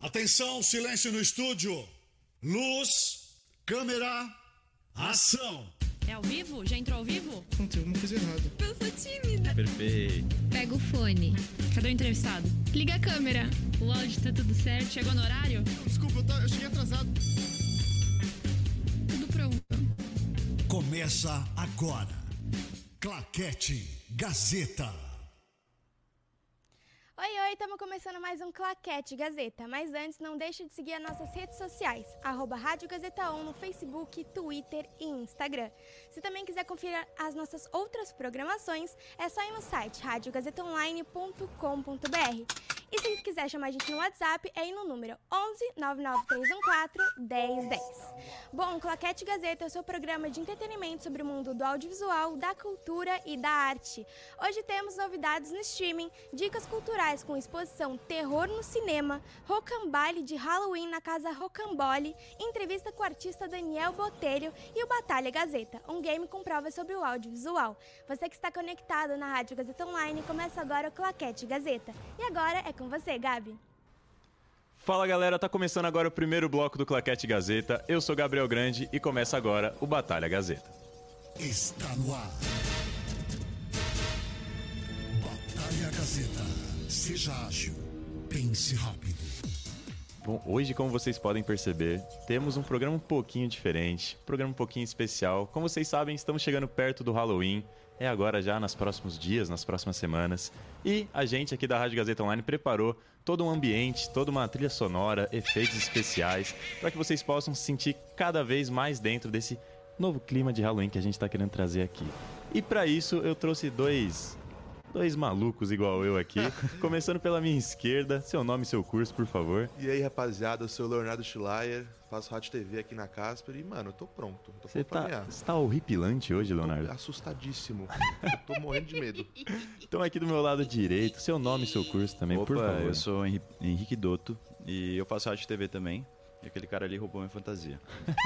Atenção, silêncio no estúdio. Luz, câmera, ação. É ao vivo? Já entrou ao vivo? Aconteceu alguma coisa errada. Eu sou tímida. Perfeito. Pega o fone. Cadê o entrevistado? Liga a câmera. O áudio tá tudo certo? Chegou no horário? Desculpa, eu, tá- eu cheguei atrasado. Tudo pronto. Começa agora. Claquete Gazeta. Oi, oi, estamos começando mais um Claquete Gazeta. Mas antes, não deixe de seguir as nossas redes sociais, arroba Rádio Gazeta 1 no Facebook, Twitter e Instagram. Se também quiser conferir as nossas outras programações, é só ir no site radiogazetaonline.com.br. E se quiser chamar a gente no WhatsApp, é ir no número 11 99314 1010. Bom, Claquete Gazeta é o seu programa de entretenimento sobre o mundo do audiovisual, da cultura e da arte. Hoje temos novidades no streaming, dicas culturais com exposição Terror no Cinema, Rocambole de Halloween na Casa Rocambole, entrevista com o artista Daniel Botelho e o Batalha Gazeta, um game com provas sobre o audiovisual. Você que está conectado na Rádio Gazeta Online, começa agora o Claquete Gazeta. E agora é com você, Gabi. Fala galera, tá começando agora o primeiro bloco do Claquete Gazeta. Eu sou Gabriel Grande e começa agora o Batalha Gazeta. Está no ar. Batalha Gazeta. Seja ágil. Pense rápido. Bom, hoje, como vocês podem perceber, temos um programa um pouquinho diferente, um programa um pouquinho especial. Como vocês sabem, estamos chegando perto do Halloween. É agora já nos próximos dias, nas próximas semanas. E a gente aqui da Rádio Gazeta Online preparou todo um ambiente, toda uma trilha sonora, efeitos especiais, para que vocês possam se sentir cada vez mais dentro desse novo clima de Halloween que a gente está querendo trazer aqui. E para isso eu trouxe dois dois malucos igual eu aqui, começando pela minha esquerda. Seu nome e seu curso, por favor. E aí, rapaziada, eu sou o Leonardo Schleier, faço rádio TV aqui na Casper e, mano, eu tô pronto. Tô Você pronto pra tá, você tá horripilante hoje, Tô Leonardo. assustadíssimo. eu tô morrendo de medo. Então aqui do meu lado direito, seu nome e seu curso também, Opa, por favor. eu sou Henri- Henrique Dotto e eu faço rádio TV também. E aquele cara ali roubou minha fantasia.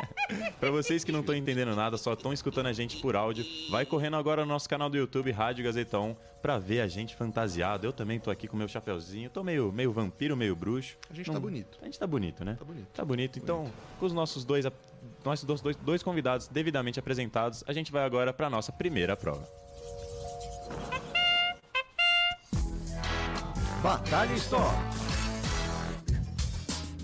Pra vocês que não estão entendendo nada, só estão escutando a gente por áudio, vai correndo agora no nosso canal do YouTube, Rádio Gazeta 1, pra ver a gente fantasiado. Eu também tô aqui com meu chapeuzinho, tô meio, meio vampiro, meio bruxo. A gente tá bonito. A gente tá bonito, né? Tá bonito. Tá bonito. Então, com os nossos dois, nossos dois, dois, dois convidados devidamente apresentados, a gente vai agora pra nossa primeira prova. Batalha Stop.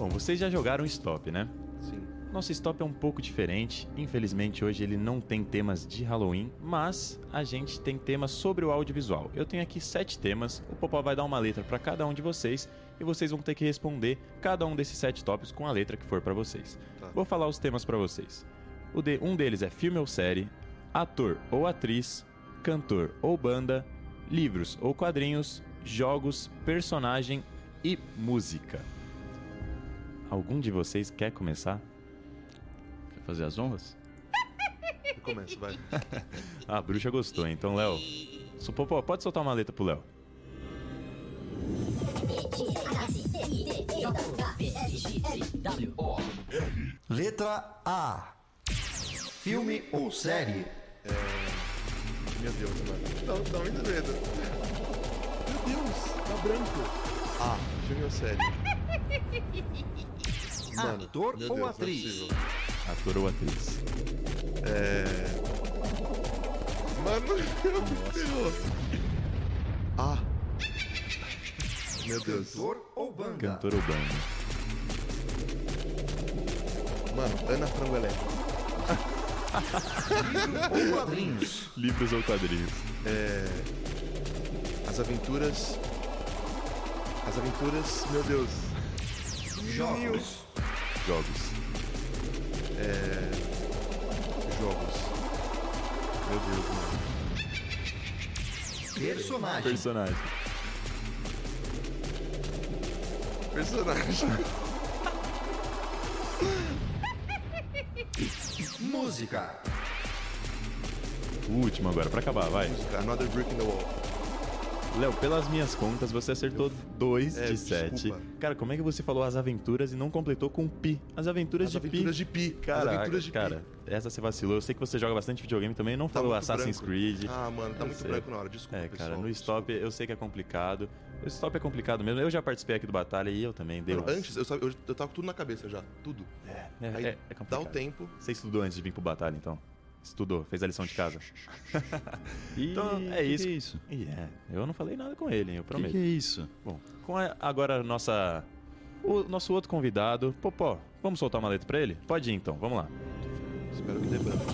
Bom, vocês já jogaram Stop, né? Sim. Nosso stop é um pouco diferente. Infelizmente, hoje ele não tem temas de Halloween, mas a gente tem temas sobre o audiovisual. Eu tenho aqui sete temas. O Popó vai dar uma letra para cada um de vocês e vocês vão ter que responder cada um desses sete tópicos com a letra que for para vocês. Tá. Vou falar os temas para vocês. O de, um deles é filme ou série, ator ou atriz, cantor ou banda, livros ou quadrinhos, jogos, personagem e música. Algum de vocês quer começar? Quer fazer as honras? Começa, vai. Ah, a bruxa gostou, então, Léo. Popó, pode soltar uma letra pro Léo. Letra A. Filme ou série? Meu Deus, mano. Dá, dá muito medo. Meu Deus, tá branco. Ah, filme ou série? Mano, Ator meu ou Deus, não é atriz? possível. Ator ou atriz? Mano, meu Deus. Ah. Meu Deus. Cantor ou banda? Cantor ou banda? Mano, Ana Frango Elétrico. Ou quadrinhos? Livros ou quadrinhos? As aventuras. As aventuras, meu Deus. Jogos? Jogos. Jogos. Meu Deus, mano. Personagem? Personagem. Personagem. Música? O último agora, pra acabar, vai. Another Brick in the Wall. Léo, pelas minhas contas, você acertou 2 É, de 7. desculpa. Cara, como é que você falou as aventuras e não completou com Pi? As aventuras As de aventuras Pi. de Pi. As Caraca, aventuras de Pi. cara, essa você vacilou. Eu sei que você joga bastante videogame também, não Tá falou Assassin's branco. Creed. Ah, mano, tá Eu muito sei. branco na hora. Desculpa, É, pessoal. cara, no stop eu sei que é complicado. O stop é complicado mesmo. Eu já participei aqui do Batalha e eu também dei Mano, umas- antes, eu, eu, eu tava com tudo na cabeça já. Tudo. É, Aí é, é dá complicado. o tempo. Você estudou antes de vir pro Batalha, então? Estudou, fez a lição de casa. E Então, é que isso. Que é isso? E é, eu não falei nada com ele, hein, eu Que prometo. que é isso? Bom, com a- agora a nossa. O nosso outro convidado, Popó, vamos soltar uma letra pra ele? Pode ir então, vamos lá. Espero que dê branco.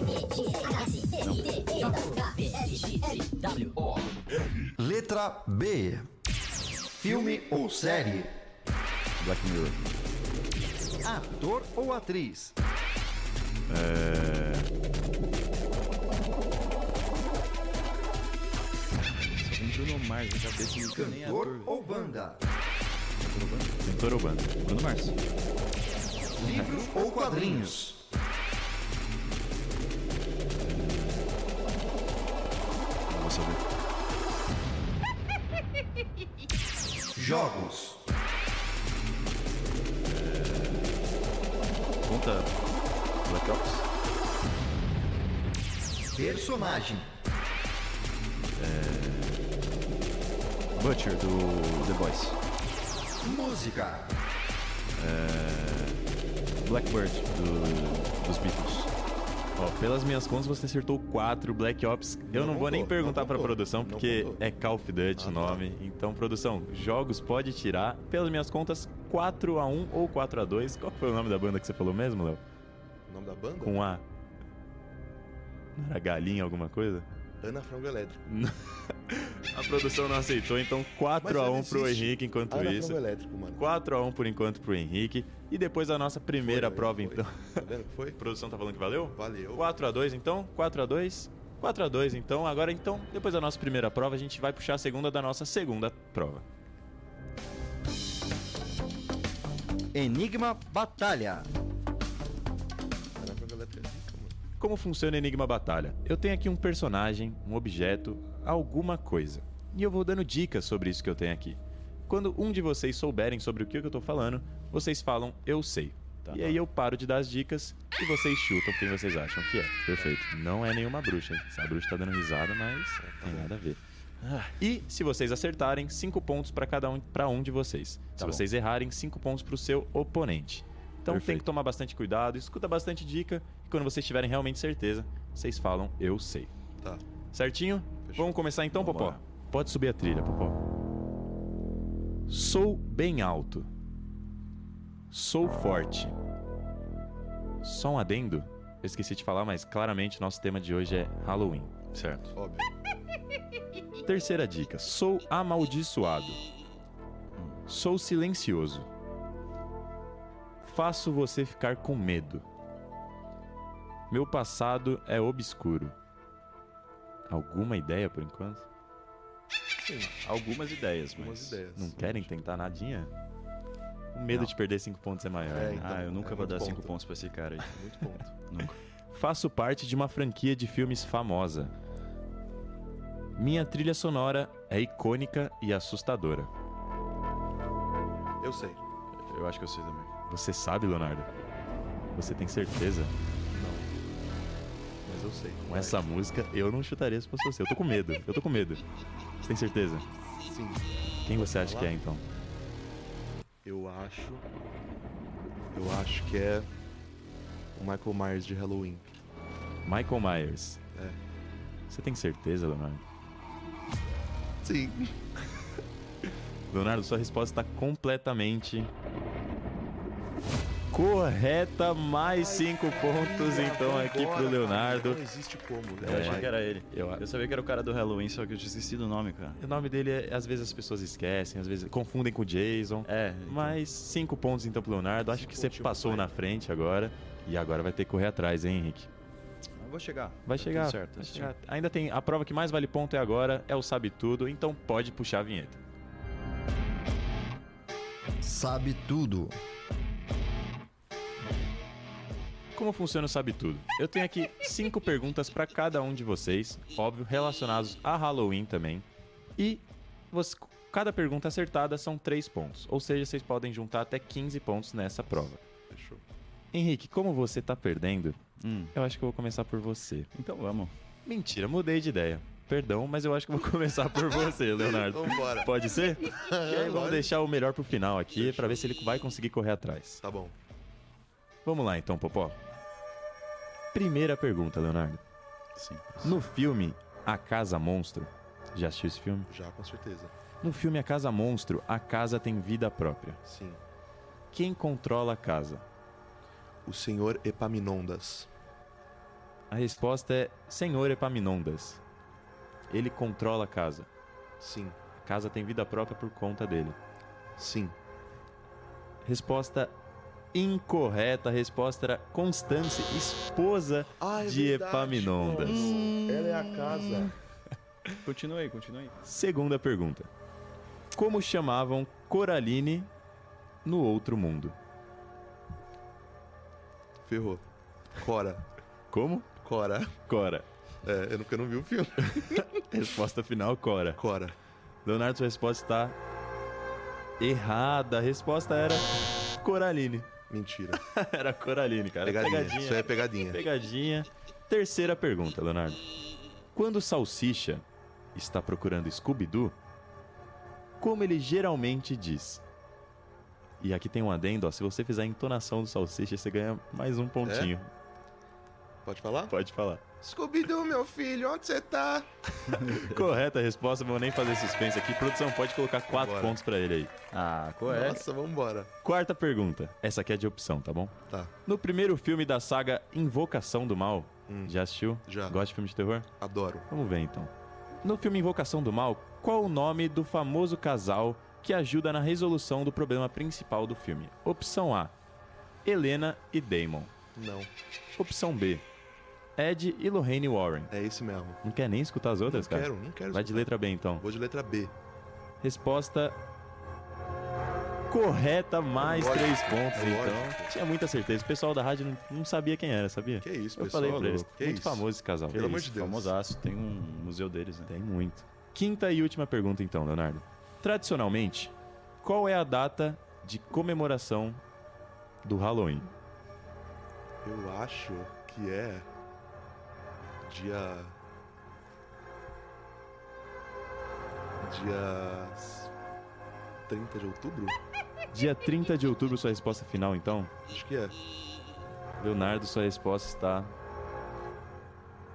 Letra B. Filme ou série? Black Mirror. Ator ou atriz? Só Bruno Mars na cabeça nem Cantor ator. ou banda? Cantor ou banda? Bruno Mars. Livros ou quadrinhos? Não vou saber. Jogos. Conta Black Ops? Personagem. Butcher, do The Boys. Música. Blackbird, do, dos Beatles. Ó, pelas minhas contas você acertou 4 Black Ops. Eu não, Não vou nem perguntar não pra contou, produção, porque é Call of Duty Ah, o tá. nome. Então, produção, jogos pode tirar. Pelas minhas contas, 4x1 ou 4x2. Qual que foi o nome da banda que você falou mesmo, Léo? O nome da banda? Com A. Não era galinha alguma coisa? Ana Frango Elétrico. A produção não aceitou, então 4x1 Mas pro. Henrique enquanto Ana isso. Frango Elétrico, mano. 4x1 por enquanto pro Henrique. E depois a nossa primeira Foi, prova, foi. então. Tá vendo que foi? A produção tá falando que valeu? Valeu. 4x2 então? 4x2? 4x2 então. Agora então, depois da nossa primeira prova, a gente vai puxar a segunda da nossa segunda prova. Enigma Batalha. Como funciona Enigma Batalha? Eu tenho aqui um personagem, um objeto, alguma coisa. E eu vou dando dicas sobre isso que eu tenho aqui. Quando um de vocês souberem sobre o que eu tô falando, vocês falam eu sei. e aí eu paro de dar as dicas e vocês chutam quem vocês acham que é. Perfeito. Não é nenhuma bruxa? Essa bruxa tá dando risada, mas tem nada a ver. E se vocês acertarem, 5 pontos para cada um para um de vocês. se bom. vocês errarem, 5 pontos para o seu oponente. Então tem Perfeito. que tomar bastante cuidado, escuta bastante dica quando vocês tiverem realmente certeza, vocês falam eu sei. Tá. Certinho? Fechou. Vamos começar então, Vambora. Popó? Pode subir a trilha, Popó. Sou bem alto. Sou forte. Só um adendo? Eu esqueci de falar, mas claramente nosso tema de hoje é Halloween. Certo. Óbvio. Terceira dica: sou amaldiçoado. Sou silencioso. Faço você ficar com medo. Meu passado é obscuro. Alguma ideia por enquanto? Sim, Algumas ideias, mas... algumas ideias. Não querem tentar nadinha? O medo Não. de perder cinco pontos é maior. É, né? então. Ah, eu nunca É vou dar cinco ponto. pontos pra esse cara aí. Muito ponto. Nunca. Faço parte de uma franquia de filmes famosa. Minha trilha sonora é icônica e assustadora. Eu sei. Eu acho que eu sei também. Você sabe, Leonardo? Você tem certeza? Eu sei. Com essa música, eu não chutaria se fosse você. Eu tô com medo. Eu tô com medo. Você tem certeza? Sim. Quem você acha que é, então? Eu acho. Eu acho que é. O Michael Myers de Halloween. Michael Myers. É. Você tem certeza, Leonardo? Sim. Leonardo, sua resposta está completamente correta. Mais cinco pontos, então, aqui pro Leonardo. Não existe como, Eu né? achei que era ele. Eu- Eu sabia que era o cara do Halloween, só que eu tinha esquecido o nome, cara. O nome dele, é- às vezes as pessoas esquecem, às vezes confundem com o Jason. É, então. Mas cinco pontos então pro Leonardo. Acho Cinco que você passou pro na frente agora. E agora vai ter que correr atrás, hein, Henrique? Eu vou chegar. Vai Tá chegar. certo. vai chegar. Ainda tem a prova que mais vale ponto é agora, é o Sabe Tudo, então pode puxar a vinheta. Sabe tudo. Como funciona o Sabe Tudo? Eu tenho aqui cinco perguntas para cada um de vocês, óbvio, relacionados a Halloween também. E você- cada pergunta acertada são 3 pontos. Ou seja, vocês podem juntar até 15 pontos nessa prova. Fechou. Henrique, como você tá perdendo, Hum, eu acho que eu vou começar por você. então vamos. Mentira, mudei de ideia. Perdão, mas eu acho que eu vou começar por você, Leonardo. Vambora. Pode ser? E aí, vamos deixar o melhor pro final aqui, pra ver se ele vai conseguir correr atrás. Tá bom. Vamos lá então, Popó. Primeira pergunta, Leonardo. Sim. No filme A Casa Monstro, já assistiu esse filme? Já, com certeza. No filme A Casa Monstro, a casa tem vida própria. Sim. Quem controla a casa? O senhor Epaminondas. A resposta é Senhor Epaminondas. Ele controla a casa. Sim. A casa tem vida própria por conta dele. Sim. Resposta incorreta. A resposta era Constância, esposa Ah, é de verdade, Epaminondas. Ela é a casa. Continue aí, continue aí. Segunda pergunta. Como chamavam Coraline no outro mundo? Ferrou. Cora. Como? Cora. Cora. É, eu não, porque eu não vi o filme. Resposta final, Cora. Cora. Leonardo, sua resposta está errada. A resposta era Coraline. Mentira. Era Coraline, cara. Pegadinha. Pegadinha. Isso aí é pegadinha. Pegadinha. Terceira pergunta, Leonardo. Quando o Salsicha está procurando Scooby-Doo, como ele geralmente diz? E aqui tem um adendo, ó. Se você fizer a entonação do Salsicha, você ganha mais um pontinho. Pode falar? Pode falar. Scooby-Doo, meu filho, onde você tá? Correta a resposta, vou nem fazer suspense aqui. Produção, pode colocar quatro Bora. pontos pra ele aí. Ah, correto. Nossa, vambora. Quarta pergunta. Essa aqui é de opção, tá bom? Tá, No primeiro filme da saga Invocação do Mal, Hum. já assistiu? Já. Gosta de filme de terror? adoro. Vamos ver então. No filme Invocação do Mal, qual o nome do famoso casal que ajuda na resolução do problema principal do filme? Opção A: Helena e Damon. Não, Opção B: Ed e Lorraine Warren. é esse mesmo. Não quer nem escutar as outras, não cara? quero, não quero. Vai de letra B então. Vou de letra B. Resposta correta, mais Lógico, três pontos, é então. lógico. Tinha muita certeza. O pessoal da rádio não, não sabia quem era, sabia? Que isso, Eu pessoal. falei pra eles. Que muito isso? famoso esse casal. Pelo amor de Deus. Famosaço. Tem um museu deles, né? Tem muito. Quinta e última pergunta, então, Leonardo. Tradicionalmente, qual é a data de comemoração do Halloween? Eu acho que é dia dia 30 de outubro? Dia 30 de outubro, sua resposta final, então? Acho que é. Leonardo, sua resposta está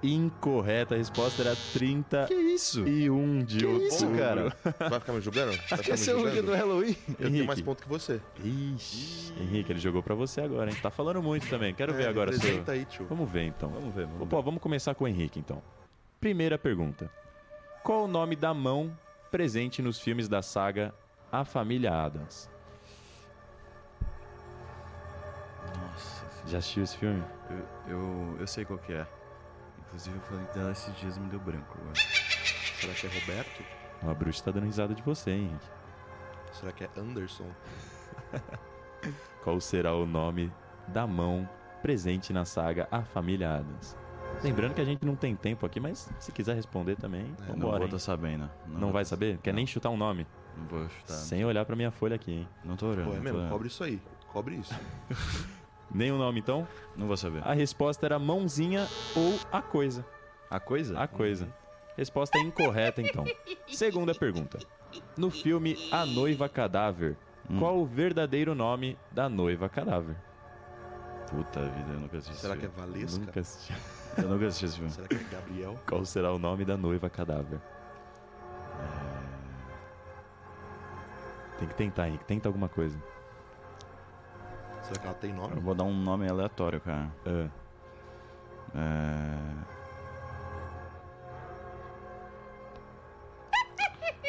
incorreta. A resposta era 31 Que isso? de outubro. isso, cara? Vai ficar me julgando? Vai ficar me é o dia do? Halloween. Eu tenho Henrique. mais ponto que você. Ixi, Henrique, ele jogou pra você agora, hein? Tá falando muito também. Quero ver É, agora seu. aí, tio. Vamos ver então. Vamos ver, vamos Pô, vamos começar com o Henrique então. Primeira pergunta: Qual o nome da mão presente nos filmes da saga A Família Adams? Nossa, Já assistiu esse filme? eu, eu, eu sei qual que é. Inclusive eu falei dela esses dias me deu branco agora. Será que é Roberto? A bruxa tá dando risada de você, hein, Henrique. Será que é Anderson? Qual será o nome da mão presente na saga A Família Adams? Lembrando que a gente não tem tempo aqui, mas se quiser responder também, É, não vambora. vou hein? estar sabendo. Não, vou vai tá- saber? Quer não, nem chutar um nome? Não vou chutar. Sem olhar pra minha folha aqui, hein? Não tô orando. Pô, é não tô mesmo? orando. Cobre isso aí. Cobre isso. Nenhum nome então? Não vou saber. A resposta era mãozinha ou a coisa. A coisa? A coisa. Resposta incorreta, então. Segunda pergunta. No filme A Noiva Cadáver, Hum. qual o verdadeiro nome da noiva cadáver? Puta vida, eu nunca assisti. Será que é esse Valesca? Nunca assisti. filme. Eu nunca assisti esse filme. Será que é Gabriel? Qual será o nome da noiva cadáver? Tem que tentar, Henrique. Tenta alguma coisa. Será que ela tem Eu nome? vou dar um nome aleatório, cara. Ah,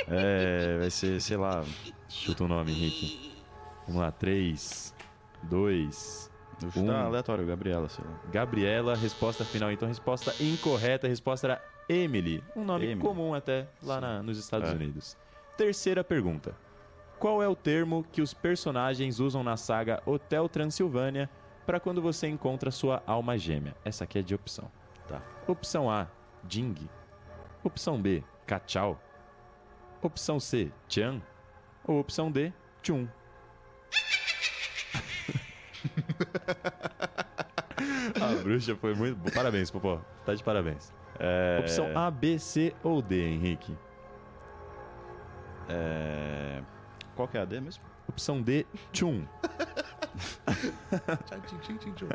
É... é. Vai ser, sei lá. chuta o nome, Henrique. Vamos lá. 3, 2, Eu vou chutar Um. aleatório, Gabriela, sei lá. Gabriela, resposta final. Então, resposta incorreta. A resposta era Emily. Um nome Emily. comum até lá na- nos Estados É. Unidos. Terceira pergunta. Qual é o termo que os personagens usam na saga Hotel Transilvânia para quando você encontra sua alma gêmea? Essa aqui é de opção. Tá. Opção A, Jing. Opção B, Cachau. Opção C, Chan. Ou opção D, Chun. A bruxa foi muito. boa. Parabéns, Popó. Tá de parabéns. É... Opção A, B, C ou D, Henrique? É... Qual que é a D mesmo? Opção D, Chun. Tchim.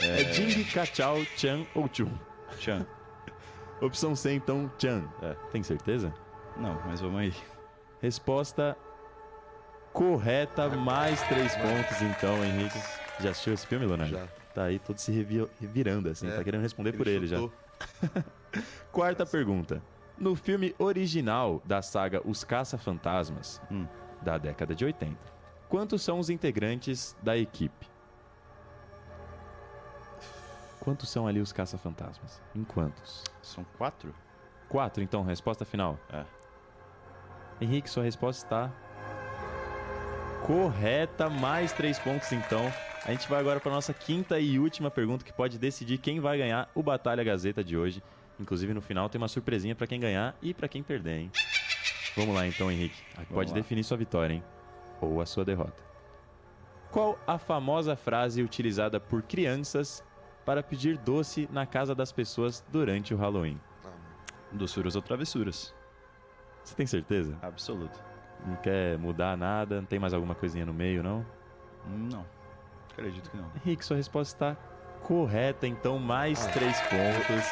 É Jing, Kachao, Chan ou Chun? Chan. Opção C, então, Chan. É. Tem certeza? Não, mas vamos aí. Resposta correta, mais três pontos, então, Henrique. Já assistiu esse filme, Leonardo? Já. Tá aí todo se revi- revirando, assim. É, Tá querendo responder por ele já. Quarta pergunta. No filme original da saga Os Caça-Fantasmas, Hum. Da década de 80, quantos são os integrantes da equipe? Quantos são ali os caça-fantasmas? Em quantos? São quatro? Quatro, então, resposta final. É. Henrique, sua resposta está correta, mais três pontos, então. A gente vai agora para nossa quinta e última pergunta que pode decidir quem vai ganhar o Batalha Gazeta de hoje. Inclusive, no final tem uma surpresinha para quem ganhar e para quem perder, hein? Vamos lá, então, Henrique. Pode lá. definir sua vitória, hein? Ou a sua derrota. Qual a famosa frase utilizada por crianças para pedir doce na casa das pessoas durante o Halloween? Ah. Doçuras ou travessuras? Você tem certeza? Absoluto. Não quer mudar nada? Não tem mais alguma coisinha no meio, não? Não. Acredito que não. Henrique, sua resposta está correta, então mais três pontos.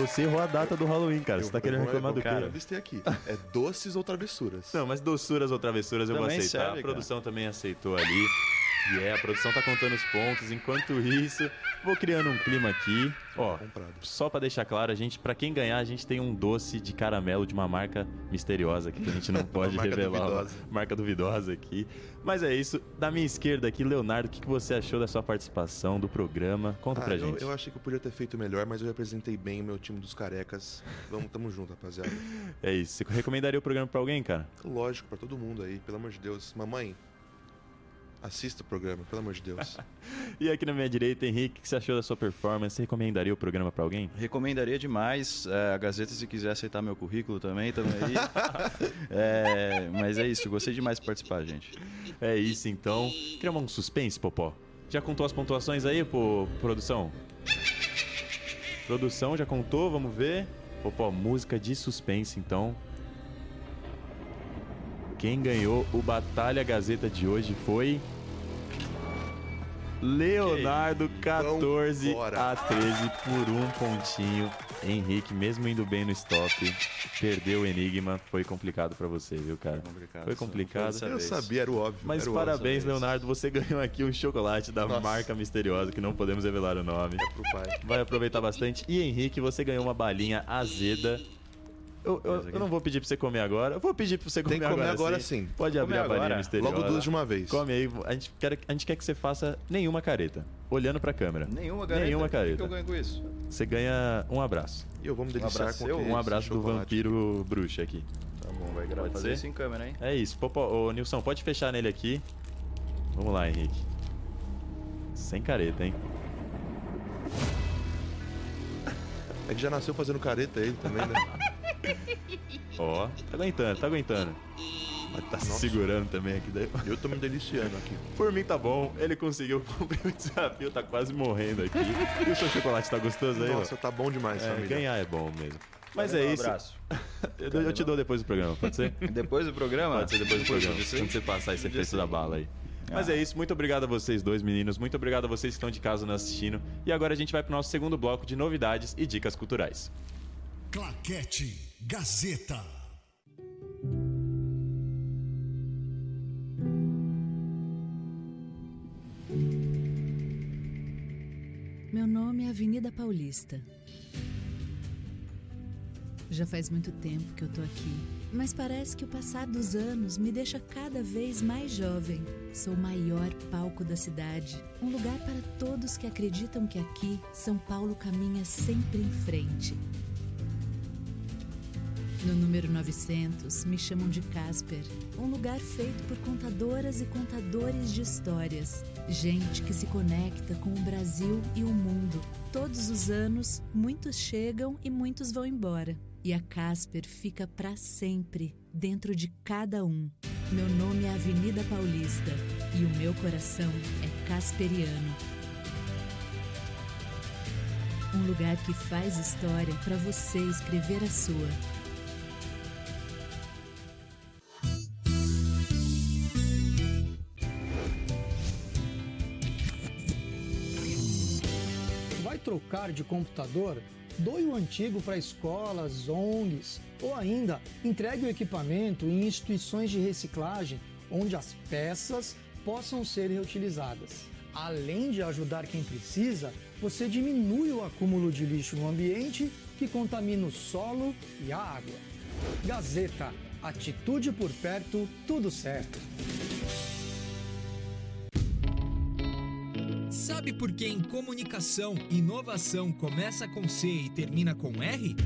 Você errou a data do Halloween, cara. Eu- Você tá querendo vou- reclamar do vou- cara? Eu listei aqui. É doces ou travessuras? Não, mas doçuras ou travessuras eu vou Também aceitar. serve, a produção também aceitou ali. E é, a produção tá contando os pontos. Enquanto isso, vou criando um clima aqui. Ó, Comprado. só pra deixar claro, a gente, para quem ganhar, a gente tem um doce de caramelo de uma marca misteriosa aqui que a gente não pode marca revelar. duvidosa. Marca duvidosa aqui. Mas é isso. Da minha esquerda aqui, Leonardo, o que que você achou da sua participação do programa? Conta Ah, pra eu, gente. eu achei que eu podia ter feito melhor, mas eu representei bem o meu time dos carecas. Vamos, tamo junto, rapaziada. É isso. Você recomendaria o programa pra alguém, cara? Lógico, pra todo mundo aí, pelo amor de Deus. Mamãe, assista o programa, pelo amor de Deus. E aqui na minha direita, Henrique, o que você achou da sua performance? Você recomendaria o programa pra alguém? Recomendaria demais. é, a Gazeta, se quiser aceitar meu currículo também, também aí. É, mas é isso, gostei demais de participar, gente. É isso, então. Criar um suspense, Popó. Já contou as pontuações aí, pô, produção? Produção, já contou? Vamos ver. Popó, música de suspense, então. Quem ganhou o Batalha Gazeta de hoje foi. Leonardo 14 Vambora. a 13 por um pontinho. Henrique, mesmo indo bem no stop, perdeu o Enigma. Foi complicado pra você, viu, cara? Complicado. Foi complicado. Eu vez. sabia, era o óbvio. Mas o parabéns, vez. Leonardo. Você ganhou aqui um chocolate da Nossa. marca misteriosa, que não podemos revelar o nome. óbvio pro pai. Vai aproveitar bastante. E Henrique, você ganhou uma balinha azeda. Eu, eu- eu não vou pedir pra você comer agora. Eu vou pedir pra você comer, Tem que comer agora, agora sim. Pode abrir a Come balinha agora. misteriosa. Logo duas de uma vez. Come aí. A gente, quer, a gente quer que você faça nenhuma careta. Olhando pra câmera. Nenhuma careta. Nenhuma O que careta. que eu ganho com isso? Você ganha um abraço. E eu vou me deliciar abraço com Um abraço do vampiro bruxo aqui. Tá bom, vai gravar. Pode Fazer ser? isso em câmera, hein? É isso. Popó, ô, Nilson, pode fechar nele aqui. Vamos lá, Henrique. Sem careta, hein? É que já nasceu fazendo careta ele também, né? Ó, tá aguentando, tá aguentando. Mas tá se Nossa. segurando também aqui. daí. Eu tô me deliciando aqui. Por mim tá bom, ele conseguiu cumprir o desafio, tá quase morrendo aqui. E o seu chocolate tá gostoso aí, Nossa, tá bom demais, ó? É, família. ganhar é bom mesmo. Mas Valeu, é um isso. abraço. Eu, eu te dou depois do programa, pode ser? Depois do programa? Pode ser depois do programa. Quando você passar esse efeito da bala aí. Mas Ah. é isso, muito obrigado a vocês dois meninos, muito obrigado a vocês que estão de casa nos assistindo. E agora a gente vai pro nosso segundo bloco de novidades e dicas culturais. Claquete Gazeta. Meu nome é Avenida Paulista. Já faz muito tempo que eu tô aqui, mas parece que o passar dos anos me deixa cada vez mais jovem. Sou o maior palco da cidade, um lugar para todos que acreditam que aqui São Paulo caminha sempre em frente. No número 900, me chamam de Casper, um lugar feito por contadoras e contadores de histórias. Gente que se conecta com o Brasil e o mundo. Todos os anos, muitos chegam e muitos vão embora. E a Casper fica para sempre dentro de cada um. Meu nome é Avenida Paulista e o meu coração é Casperiano. Um lugar que faz história para você escrever a sua. Trocar de computador? Doe o antigo para escolas, ONGs ou ainda entregue o equipamento em instituições de reciclagem onde as peças possam ser reutilizadas. Além de ajudar quem precisa, você diminui o acúmulo de lixo no ambiente que contamina o solo e a água. Gazeta, atitude por perto, tudo certo. Sabe por que em comunicação, inovação começa com C e termina com R?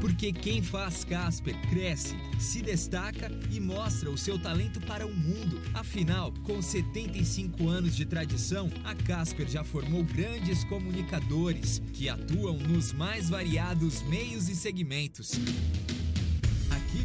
Porque quem faz Casper cresce, se destaca e mostra o seu talento para o mundo. Afinal, com 75 anos de tradição, a Casper já formou grandes comunicadores que atuam nos mais variados meios e segmentos.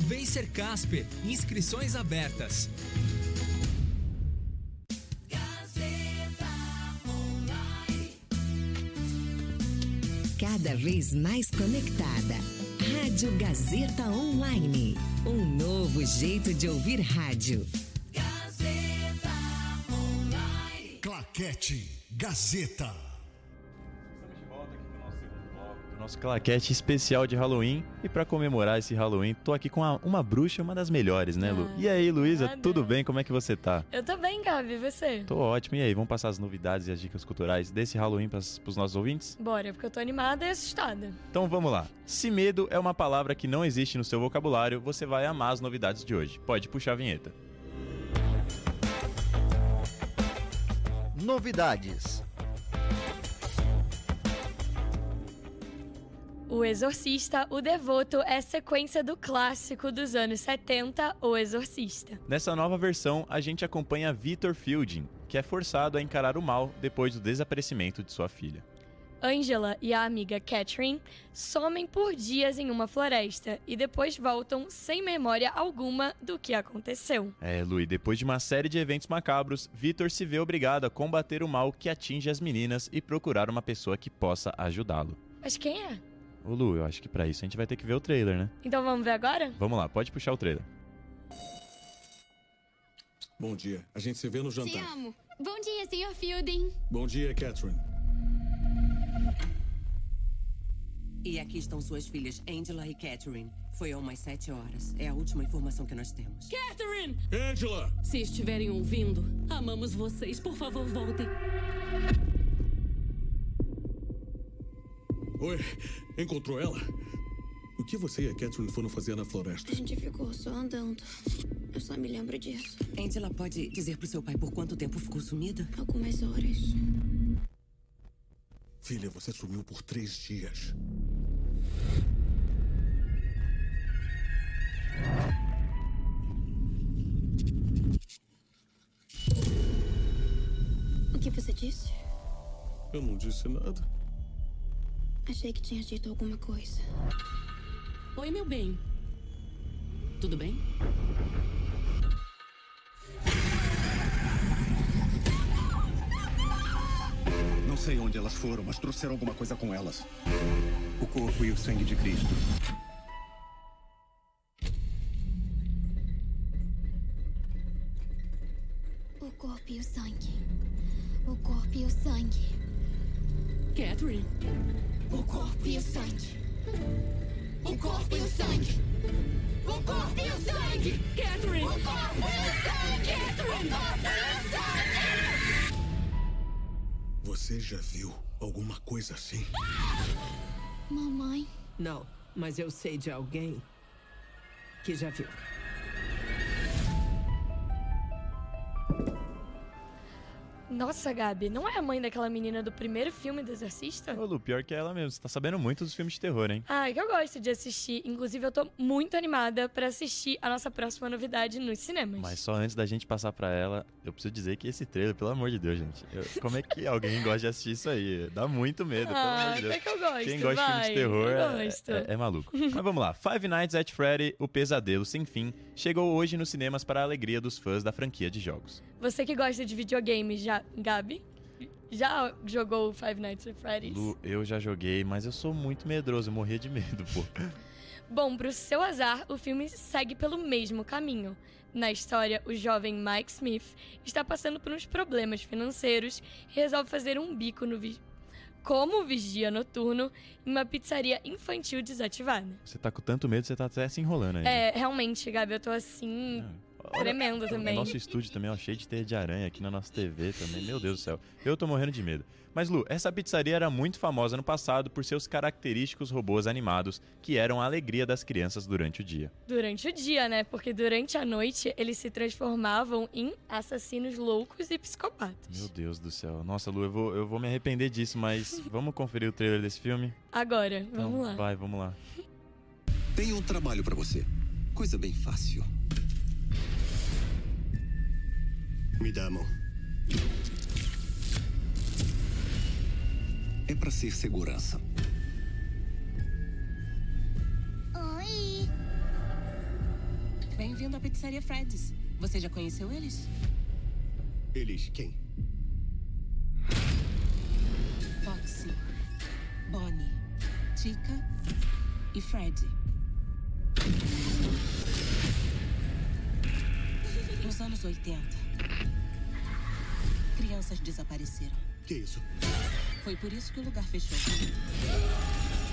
Vem ser Casper. Inscrições abertas. Cada vez mais conectada. Rádio Gazeta Online. Um novo jeito de ouvir rádio. Claquete Gazeta. Nosso claquete especial de Halloween. E para comemorar esse Halloween, tô aqui com a- uma bruxa, uma das melhores, né, Lu? Ah, E aí, Luísa, tudo bem? Como é que você tá? Eu tô bem, Gabi, e você? Tô ótimo. E aí, vamos passar as novidades e as dicas culturais desse Halloween pras, pros nossos ouvintes? Bora, porque eu tô animada e assustada. Então vamos lá. Se medo é uma palavra que não existe no seu vocabulário, você vai amar as novidades de hoje. Pode puxar a vinheta. Novidades. O Exorcista, o Devoto é sequência do clássico dos anos 70, O Exorcista. Nessa nova versão, a gente acompanha Victor Fielding, que é forçado a encarar o mal depois do desaparecimento de sua filha. Angela e a amiga Catherine somem por dias em uma floresta e depois voltam sem memória alguma do que aconteceu. É, e depois de uma série de eventos macabros, Victor se vê obrigado a combater o mal que atinge as meninas e procurar uma pessoa que possa ajudá-lo. Mas quem é? Ô Lu, eu acho que pra isso a gente vai ter que ver o trailer, né? Então vamos ver agora? Vamos lá, pode puxar o trailer. Bom dia. A gente se vê no Te jantar. amo. Bom dia, Sr. Fielding. Bom dia, Catherine. E aqui estão suas filhas, Angela e Catherine. Foi há umas sete horas. É a última informação que nós temos. Catherine! Angela! Se estiverem ouvindo, amamos vocês. Por favor, voltem. Oi, encontrou ela? O que você e a Catherine foram fazer na floresta? A gente ficou só andando. Eu só me lembro disso. Angela pode dizer pro seu pai por quanto tempo ficou sumida? Algumas horas. Filha, você sumiu por três dias. O que você disse? Eu não disse nada. Achei que tinha dito alguma coisa. Oi, meu bem. Tudo bem? Não sei onde elas foram, mas trouxeram alguma coisa com elas. O corpo e o sangue de Cristo. Coisa assim? Mamãe. Não. Mas eu sei de alguém que já viu. Nossa, Gabi, não é a mãe daquela menina do primeiro filme do Exorcista? Ô, Lu, pior que ela mesmo. Você tá sabendo muito dos filmes de terror, hein? Ah, que eu gosto de assistir. Inclusive, eu tô muito animada pra assistir a nossa próxima novidade nos cinemas. Mas só antes da gente passar pra ela, eu preciso dizer que esse trailer, pelo amor de Deus, gente. eu- como é que alguém gosta de assistir isso aí? Dá muito medo, pelo Ah, amor de Deus. até que eu gosto, Quem gosta de filme vai, de terror é- é, é maluco. Mas vamos lá. Five Nights at Freddy, O Pesadelo Sem Fim, chegou hoje nos cinemas para a alegria dos fãs da franquia de jogos. Você que gosta de videogame, já, Gabi? Já jogou Five Nights at Freddy's? Lu, eu já joguei, mas eu sou muito medroso, eu morria de medo, pô. Bom, pro seu azar, o filme segue pelo mesmo caminho. Na história, o jovem Mike Smith está passando por uns problemas financeiros e resolve fazer um bico no vi- como vigia noturno em uma pizzaria infantil desativada. Você tá com tanto medo, você tá até se enrolando aí. É, realmente, Gabi, eu tô assim. Tremendo também. Nosso estúdio também, ó, cheio de teia de aranha aqui na nossa TV também. Meu Deus do céu. Eu tô morrendo de medo. Mas, Lu, essa pizzaria era muito famosa no passado por seus característicos robôs animados que eram a alegria das crianças durante o dia. Durante o dia, né? Porque durante a noite eles se transformavam em assassinos loucos e psicopatas. Meu Deus do céu. Nossa, Lu, eu vou, eu vou me arrepender disso, mas vamos conferir o trailer desse filme? Agora, Então, vamos lá. Vai, vamos lá. Tenho um trabalho pra você. Coisa bem fácil. Me dá a mão. É pra ser segurança. Oi. Bem-vindo à Pizzaria Fred's. Você já conheceu eles? Eles quem? Foxy, Bonnie, Chica e Fred. Nos anos 80, crianças desapareceram. Que isso? Foi por isso que o lugar fechou.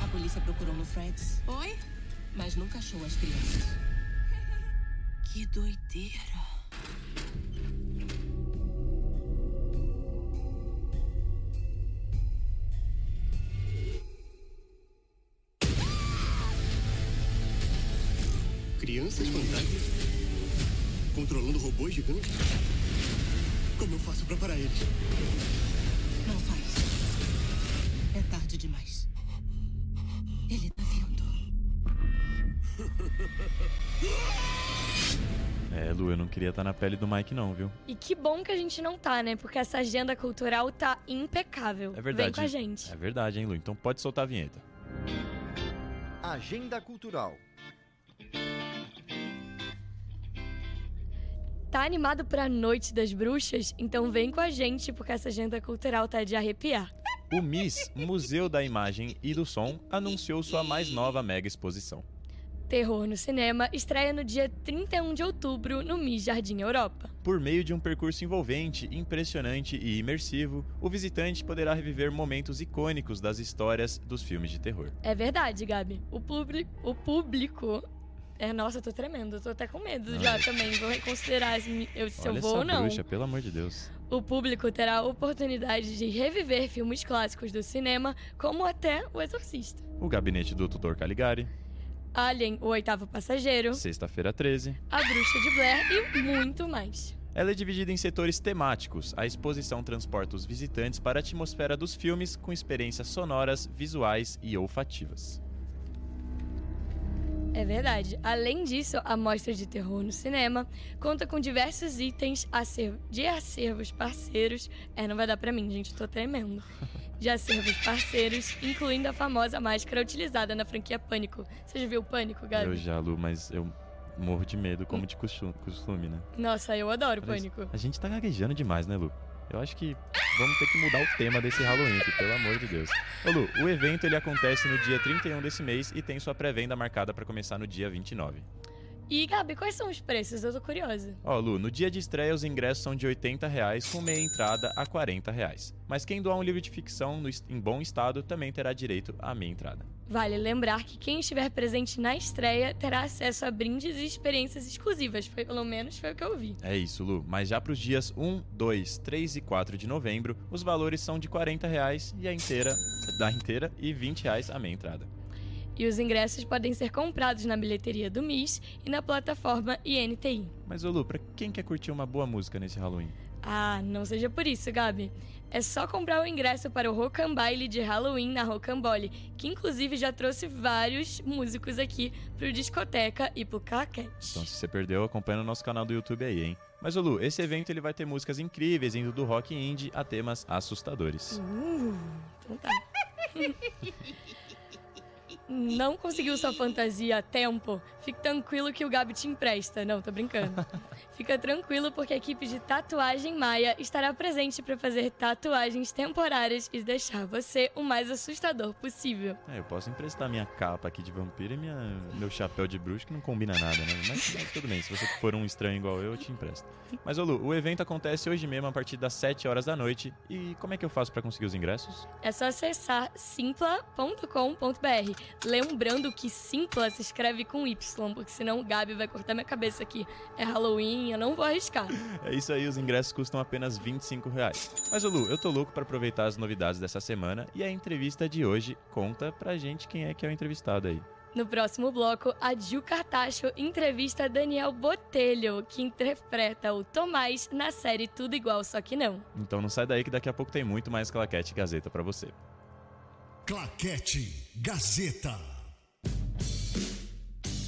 A polícia procurou no Fred's. Oi? Mas nunca achou as crianças. Que doideira. Crianças fantasmas? Controlando robôs gigantes? Como eu faço pra parar eles? Não faz. É tarde demais. Ele tá vindo. É, Lu, eu não queria estar na pele do Mike, não, viu? E que bom que a gente não tá, né? Porque essa agenda cultural tá impecável. É verdade. Vem com a gente. É verdade, hein, Lu? Então pode soltar a vinheta. Agenda Cultural. Tá animado pra Noite das Bruxas? Então vem com a gente, porque essa agenda cultural tá de arrepiar. O MIS, Museu da Imagem e do Som, anunciou sua mais nova mega exposição. Terror no Cinema estreia no dia 31 de outubro no MIS Jardim Europa. Por meio de um percurso envolvente, impressionante e imersivo, o visitante poderá reviver momentos icônicos das histórias dos filmes de terror. É verdade, Gabi. O, publi o público. É, nossa, eu tô tremendo, eu tô até com medo Não. já também. Vou reconsiderar se, eu, se eu Olha vou essa ou não. bruxa, pelo amor de Deus. O público terá a oportunidade de reviver filmes clássicos do cinema, como até O Exorcista. O gabinete do Tutor Caligari, Alien, O Oitavo Passageiro, sexta-feira 13. A Bruxa de Blair e muito mais. Ela é dividida em setores temáticos. A exposição transporta os visitantes para a atmosfera dos filmes com experiências sonoras, visuais e olfativas. É verdade. Além disso, a mostra de terror no cinema conta com diversos itens acervo- de acervos parceiros. É, não vai dar pra mim, gente, tô tremendo. De acervos parceiros, incluindo a famosa máscara utilizada na franquia Pânico. Você já viu Pânico, Gabi? Eu já, Lu, mas eu morro de medo, como de costu- costume, né? Nossa, eu adoro isso. Pânico. A gente tá gaguejando demais, né, Lu? Eu acho que vamos ter que mudar o tema desse Halloween pelo amor de Deus. Ô Lu, o evento ele acontece no dia 31 desse mês e tem sua pré-venda marcada para começar no dia 29. E, Gabi, quais são os preços? Eu tô curiosa. Ó, Lu, no dia de estreia os ingressos são de 80 reais, com meia entrada a 40 reais. Mas quem doar um livro de ficção no em bom estado também terá direito à meia entrada. Vale lembrar que quem estiver presente na estreia terá acesso a brindes e experiências exclusivas. Foi, pelo menos foi o que eu vi. É isso, Lu. Mas já para os dias 1, 2, 3 e 4 de novembro, os valores são de 40 reais e a inteira, da inteira e 20 reais a meia entrada. E os ingressos podem ser comprados na bilheteria do MIS e na plataforma INTI. Mas, ô Lu, pra quem quer curtir uma boa música nesse Halloween? Ah, não seja por isso, Gabi. É só comprar o ingresso para o Rocambole de Halloween na Rocambole, que inclusive já trouxe vários músicos aqui pro Discoteca e pro Claquete. Então, se você perdeu, acompanha no nosso canal do YouTube aí, hein? Mas, ô Lu, esse evento ele vai ter músicas incríveis, indo do rock indie a temas assustadores. Uh, então tá. Não conseguiu sua fantasia a tempo? Fique tranquilo que o Gabi te empresta. Não, tô brincando. Fica tranquilo porque a equipe de Tatuagem Maia estará presente para fazer tatuagens temporárias e deixar você o mais assustador possível. É, eu posso emprestar minha capa aqui de vampiro e minha, meu chapéu de bruxo, que não combina nada, né? Mas, mas tudo bem, se você for um estranho igual eu, eu te empresto. Mas, ô Lu, o evento acontece hoje mesmo a partir das 7 horas da noite. E como é que eu faço para conseguir os ingressos? É só acessar simpla.com.br. Lembrando que Simpla se escreve com Y, porque senão o Gabi vai cortar minha cabeça aqui. É Halloween, eu não vou arriscar. É isso aí, os ingressos custam apenas 25 reais. Mas, ô Lu, eu tô louco para aproveitar as novidades dessa semana e a entrevista de hoje conta pra gente quem é que é o entrevistado aí. No próximo bloco, a Gil Cartacho entrevista Daniel Botelho, que interpreta o Tomás na série Tudo Igual, Só Que Não. Então não sai daí que daqui a pouco tem muito mais Claquete Gazeta para você. Claquete Gazeta.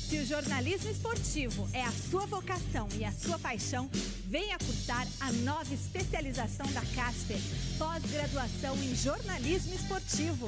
Se o jornalismo esportivo é a sua vocação e a sua paixão, venha cursar a nova especialização da Casper, pós-graduação em jornalismo esportivo.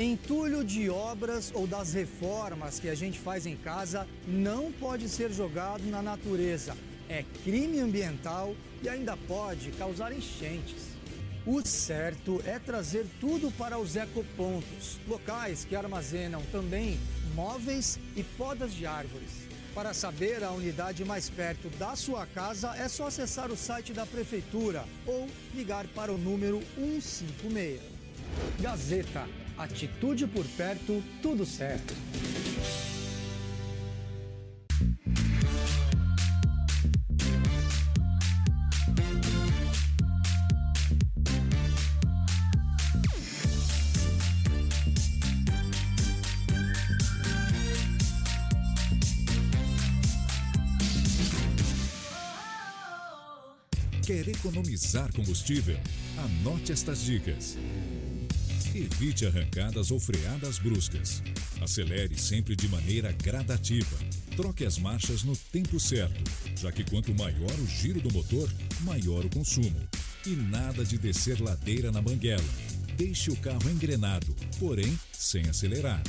Entulho de obras ou das reformas que a gente faz em casa não pode ser jogado na natureza. É crime ambiental e ainda pode causar enchentes. O certo é trazer tudo para os ecopontos, locais que armazenam também móveis e podas de árvores. Para saber a unidade mais perto da sua casa, é só acessar o site da prefeitura ou ligar para o número 156. Gazeta, atitude por perto, tudo certo. Quer economizar combustível? Anote estas dicas. Evite arrancadas ou freadas bruscas. Acelere sempre de maneira gradativa. Troque as marchas no tempo certo, já que quanto maior o giro do motor, maior o consumo. E nada de descer ladeira na banguela. Deixe o carro engrenado, porém sem acelerar.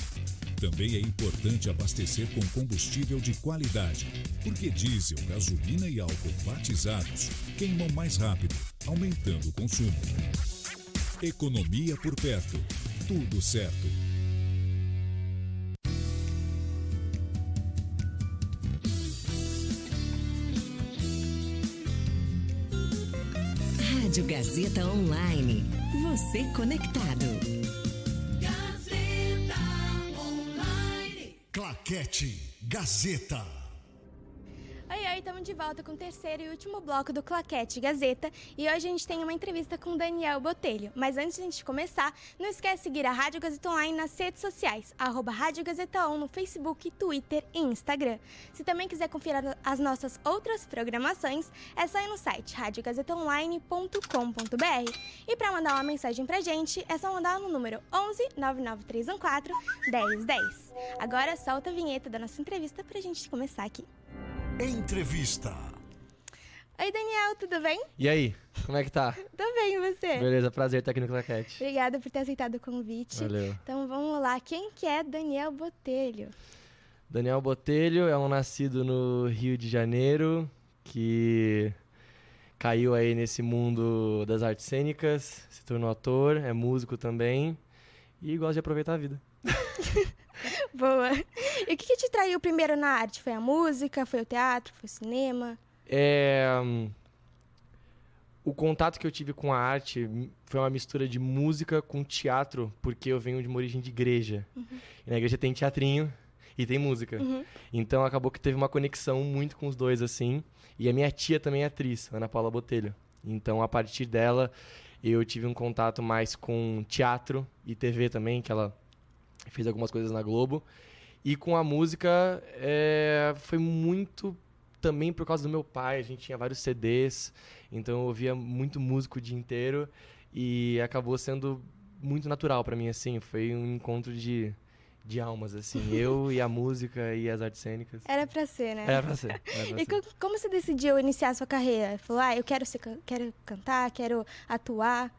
Também é importante abastecer com combustível de qualidade, porque diesel, gasolina e álcool batizados queimam mais rápido, aumentando o consumo. Economia por perto. Tudo certo. Rádio Gazeta Online. Você conectado. Gazeta Online. Claquete Gazeta. Estamos de volta com o terceiro e último bloco do Claquete Gazeta e hoje a gente tem uma entrevista com Daniel Botelho. Mas antes de a gente começar, não esquece de seguir a Rádio Gazeta Online nas redes sociais, arroba Rádio Gazeta On no Facebook, Twitter e Instagram. Se também quiser conferir as nossas outras programações, é só ir no site radiogazetaonline.com.br e para mandar uma mensagem pra gente, é só mandar no número 11 99314 1010. Agora solta a vinheta da nossa entrevista pra gente começar aqui. Entrevista. Oi, Daniel, tudo bem? E aí, como é que tá? Tô bem, e você? Beleza, prazer estar aqui no Claquete. Obrigada por ter aceitado o convite. Valeu. Então vamos lá, quem que é Daniel Botelho? Daniel Botelho é um nascido no Rio de Janeiro que caiu aí nesse mundo das artes cênicas, se tornou ator, é músico também e gosta de aproveitar a vida. Boa. E o que, que te traiu primeiro na arte? Foi a música? Foi o teatro? Foi o cinema? É, hum, o contato que eu tive com a arte foi uma mistura de música com teatro, porque eu venho de uma origem de igreja. Uhum. E na igreja tem teatrinho e tem música. Uhum. Então acabou que teve uma conexão muito com os dois, assim. E a minha tia também é atriz, Ana Paula Botelho. Então a partir dela eu tive um contato mais com teatro e TV também, que ela fez algumas coisas na Globo. E com a música é, foi muito também por causa do meu pai. A gente tinha vários CDs, então eu ouvia muito músico o dia inteiro e acabou sendo muito natural para mim assim. Foi um encontro de, de almas assim, eu e a música e as artes cênicas. Era pra ser, né? Era pra ser. era pra E ser. co- como você decidiu iniciar a sua carreira? Falou, ah, eu quero, ser, quero cantar, quero atuar.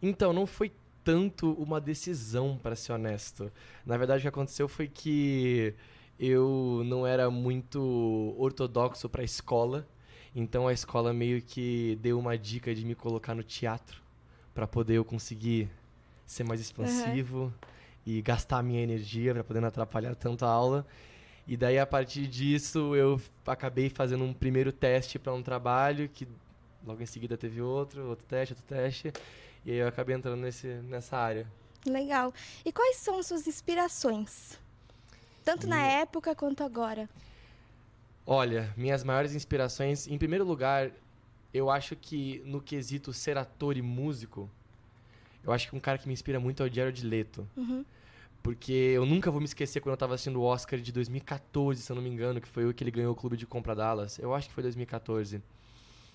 Então, não foi tanto uma decisão, para ser honesto. Na verdade, o que aconteceu foi que eu não era muito ortodoxo para a escola. Então, a escola meio que deu uma dica de me colocar no teatro para poder eu conseguir ser mais expansivo e gastar a minha energia para poder não atrapalhar tanto a aula. E daí, a partir disso, eu acabei fazendo um primeiro teste para um trabalho que logo em seguida teve outro, outro teste, outro teste. E aí eu acabei entrando nesse, nessa área. Legal. E quais são suas inspirações? Tanto na Minha- época quanto agora. Olha, minhas maiores inspirações, em primeiro lugar, eu acho que no quesito ser ator e músico, eu acho que um cara que me inspira muito é o Jared Leto. Uhum. Porque eu nunca vou me esquecer quando eu tava assistindo o Oscar de 2014, se eu não me engano, que foi o que ele ganhou o Clube de Compra Dallas. Eu acho que foi 2014.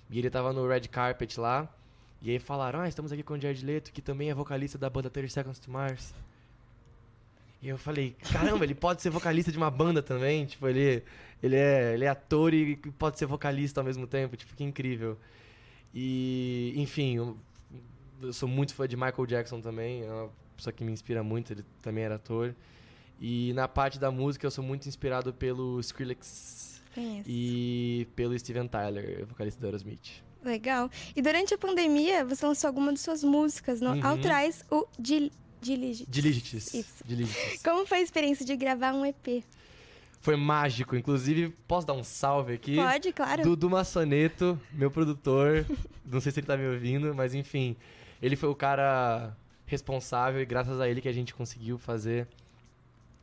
E ele tava no red carpet lá, e aí falaram, ah, estamos aqui com o Jared Leto, que também é vocalista da banda 30 Seconds to Mars. E eu falei, caramba, ele pode ser vocalista de uma banda também? Tipo, ele, ele, é, ele é ator e pode ser vocalista ao mesmo tempo. Tipo, que incrível. E, enfim, eu, eu sou muito fã de Michael Jackson também. É uma pessoa que me inspira muito, ele também era ator. E na parte da música eu sou muito inspirado pelo Skrillex Conheço. e pelo Steven Tyler, vocalista do Aerosmith. Legal. E durante a pandemia, você lançou alguma de suas músicas no Uhum. Autorais, o Dil. Diligites. Isso. Diligites. Como foi a experiência de gravar um EP? Foi mágico, inclusive, posso dar um salve aqui? Pode, claro. Dudu Massoneto, meu produtor. não sei se ele tá me ouvindo, mas enfim. Ele foi o cara responsável e graças a ele que a gente conseguiu fazer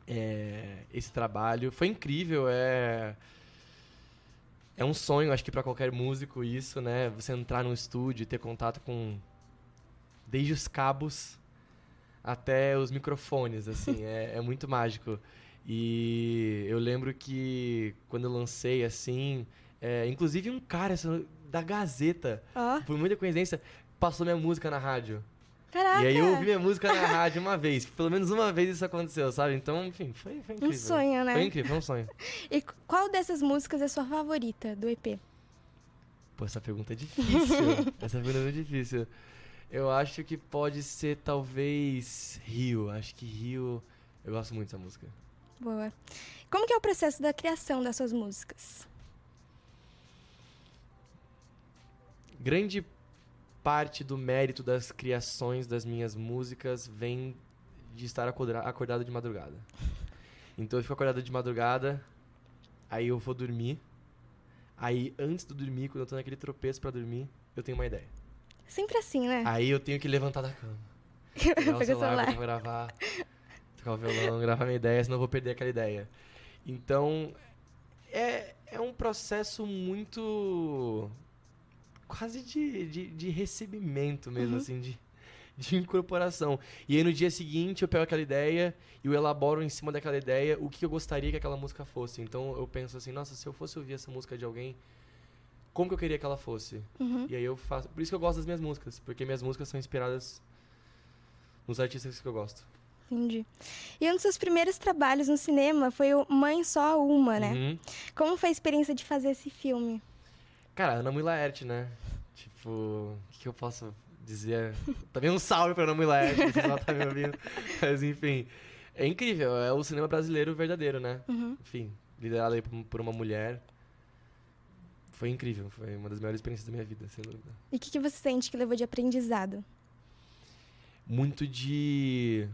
é, esse trabalho. Foi incrível, é. É um sonho, acho que pra qualquer músico isso, né? Você entrar num estúdio e ter contato com. Desde os cabos até os microfones, assim, é, é muito mágico. E eu lembro que quando eu lancei, assim, é, inclusive um cara da Gazeta, Ó. por muita coincidência, passou minha música na rádio. Caraca! E aí eu ouvi minha música na rádio uma vez. Pelo menos uma vez isso aconteceu, sabe? Então, enfim, foi, foi incrível. sonho, né? Foi incrível, foi um sonho. E qu- qual dessas músicas é sua favorita do EP? Pô, essa pergunta é difícil. essa pergunta é muito difícil. Eu acho que pode ser talvez Rio. Acho que Rio. Eu gosto muito dessa música. Boa. Como que é o processo da criação das suas músicas? Grande parte do mérito das criações das minhas músicas vem de estar acordado de madrugada. Então eu fico acordado de madrugada, aí eu vou dormir. Aí antes de dormir, quando eu tô naquele tropeço pra dormir, eu tenho uma ideia. Sempre assim, né? Aí eu tenho que levantar da cama. Pegar Pega o celular. vou gravar, tocar o violão, gravar minha ideia, senão eu vou perder aquela ideia. Então, é, é um processo muito. Quase de, de, de recebimento mesmo, Uhum. assim, de, de incorporação. E aí no dia seguinte eu pego aquela ideia e eu elaboro em cima daquela ideia o que eu gostaria que aquela música fosse. Então eu penso assim, nossa, se eu fosse ouvir essa música de alguém, como que eu queria que ela fosse? Uhum. E aí eu faço. Por isso que eu gosto das minhas músicas, porque minhas músicas são inspiradas nos artistas que eu gosto. Entendi. E um dos seus primeiros trabalhos no cinema foi o Mãe Só Uma, né? Uhum. Como foi a experiência de fazer esse filme? Cara, Ana Mui Laerte, né? Tipo, o que, que eu posso dizer? Também um salve pra Ana Mui Laerte, não sei se ela tá me ouvindo. Mas enfim, é incrível, é o cinema brasileiro verdadeiro, né? Uhum. Enfim, liderado aí por, por uma mulher. foi incrível. Foi uma das melhores experiências da minha vida, sem dúvida. E o que, que você sente que levou de aprendizado? Muito de.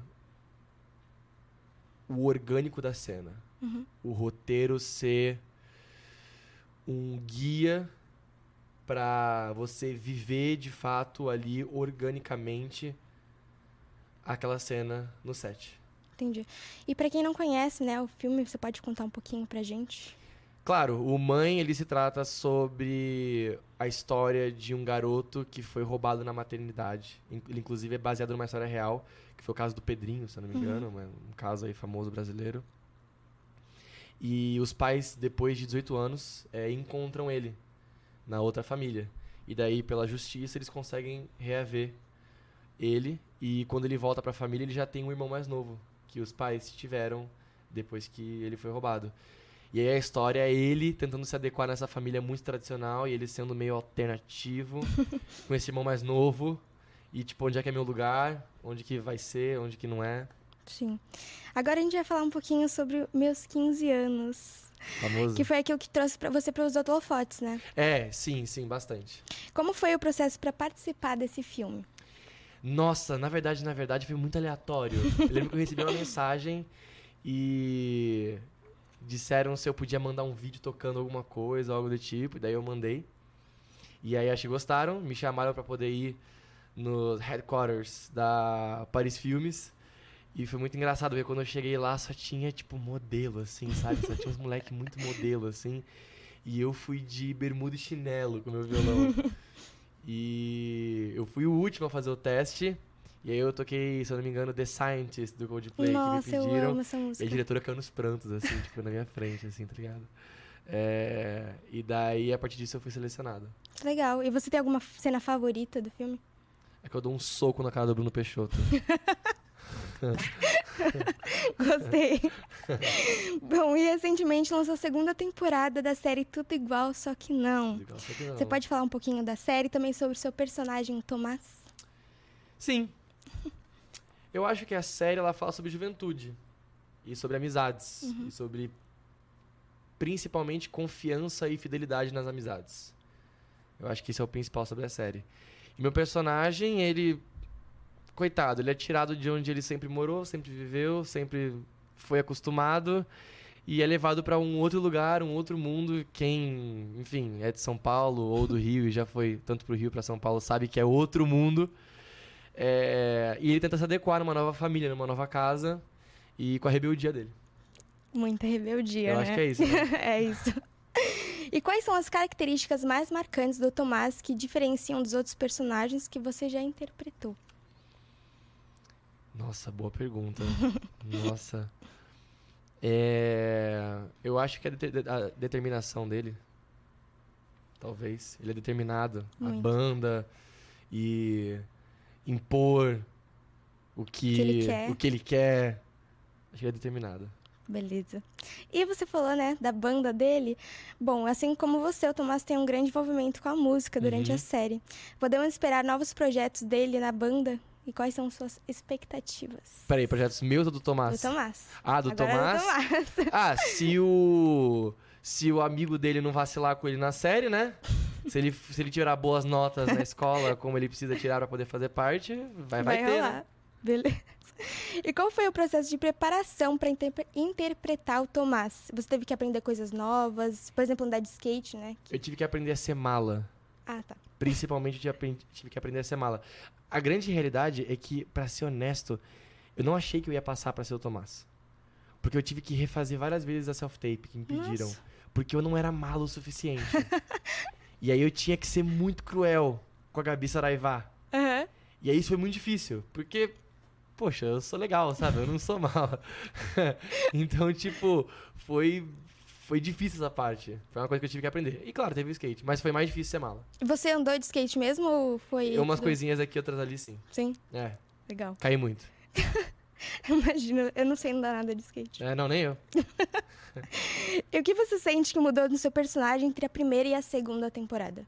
O orgânico da cena. Uhum. O roteiro ser um guia para você viver de fato ali organicamente aquela cena no set. Entendi. E pra quem não conhece, né, o filme, você pode contar um pouquinho pra gente? Claro, o Mãe, ele se trata sobre a história de um garoto que foi roubado na maternidade. Ele, inclusive, é baseado numa história real, que foi o caso do Pedrinho, se eu não me Uhum. engano, uma- um caso aí famoso brasileiro. E os pais, depois de 18 anos, eh, encontram ele na outra família. E daí, pela justiça, eles conseguem reaver ele. E quando ele volta pra família, ele já tem um irmão mais novo, que os pais tiveram depois que ele foi roubado. E aí a história é ele tentando se adequar nessa família muito tradicional e ele sendo meio alternativo, com esse irmão mais novo. E tipo, onde é que é meu lugar? Onde que vai ser? Onde que não é? Sim. Agora a gente vai falar um pouquinho sobre meus 15 anos. Famoso. Que foi aquilo que trouxe pra você para os holofotes, né? É, sim, sim, bastante. Como foi o processo pra participar desse filme? Nossa, na verdade, na verdade, foi muito aleatório. Eu lembro que eu recebi uma mensagem e disseram se eu podia mandar um vídeo tocando alguma coisa, algo do tipo, e daí eu mandei. E aí acho que gostaram, me chamaram pra poder ir nos headquarters da Paris Filmes. E foi muito engraçado, porque quando eu cheguei lá só tinha, tipo, modelo, assim, sabe? Só tinha uns moleques muito modelo, assim. E eu fui de bermuda e chinelo com meu violão. E eu fui o último a fazer o teste. E aí eu toquei, se eu não me engano, The Scientist do Coldplay Nossa, que eu me pediram. amo essa E música. a diretora caiu nos prantos, assim, tipo, na minha frente, assim, tá ligado? É, e daí, a partir disso, eu fui selecionado. Legal. E você tem alguma cena favorita do filme? É que eu dou um soco na cara do Bruno Peixoto. Gostei. Bom, e recentemente lançou a segunda temporada da série Tudo Igual, Só Que Não. Igual, só que não. Você pode falar um pouquinho da série também sobre o seu personagem, o Tomás? Sim. Eu acho que a série ela fala sobre juventude e sobre amizades Uhum. e sobre principalmente confiança e fidelidade nas amizades. Eu acho que isso é o principal sobre a série. E meu personagem, ele coitado, ele é tirado de onde ele sempre morou, sempre viveu, sempre foi acostumado e é levado para um outro lugar, um outro mundo. Quem, enfim, é de São Paulo ou do Rio e já foi tanto pro Rio para São Paulo sabe que é outro mundo. É, e ele tenta se adequar numa nova família, numa nova casa e com a rebeldia dele. Muita rebeldia, Eu né? acho que é isso, né? é isso. E quais são as características mais marcantes do Tomás que diferenciam dos outros personagens que você já interpretou? Nossa, boa pergunta. Nossa. É, eu acho que a, deter- a determinação dele. Talvez. Ele é determinado. A Muito. banda e impor o que, que ele quer. o que ele quer. Acho que ele é determinado. Beleza. E você falou, né, da banda dele. Bom, assim como você, o Tomás tem um grande envolvimento com a música durante Uhum. a série. Podemos esperar novos projetos dele na banda? E quais são suas expectativas? Peraí, projetos meus ou do Tomás? Do Tomás. Ah, do Agora é Tomás? do Tomás. Ah, se o. Se o amigo dele não vacilar com ele na série, né? Se ele, se ele tirar boas notas na escola, como ele precisa tirar pra poder fazer parte, vai, vai, ter. rolar. Né? Beleza. E qual foi o processo de preparação para interpretar o Tomás? Você teve que aprender coisas novas, por exemplo, andar de skate, né? Eu tive que aprender a ser mala. Ah, tá. Principalmente eu tive que aprender a ser mala. A grande realidade é que, pra ser honesto, eu não achei que eu ia passar pra ser o Tomás. Porque eu tive que refazer várias vezes a self-tape que me pediram. Nossa. Porque eu não era malo o suficiente. e aí eu tinha que ser muito cruel com a Gabi Saraiva. Aham. E aí isso foi muito difícil. Porque, poxa, eu sou legal, sabe? Eu não sou mal. então, tipo, foi. Foi difícil essa parte. Foi uma coisa que eu tive que aprender. E claro, teve o skate, mas foi mais difícil ser mala. Você andou de skate mesmo ou foi. Umas tudo- coisinhas aqui, outras ali, sim. Sim, É. legal. Caí muito. Imagina, eu não sei andar nada de skate. É, não, nem eu. E o que você sente que mudou no seu personagem entre a primeira e a segunda temporada?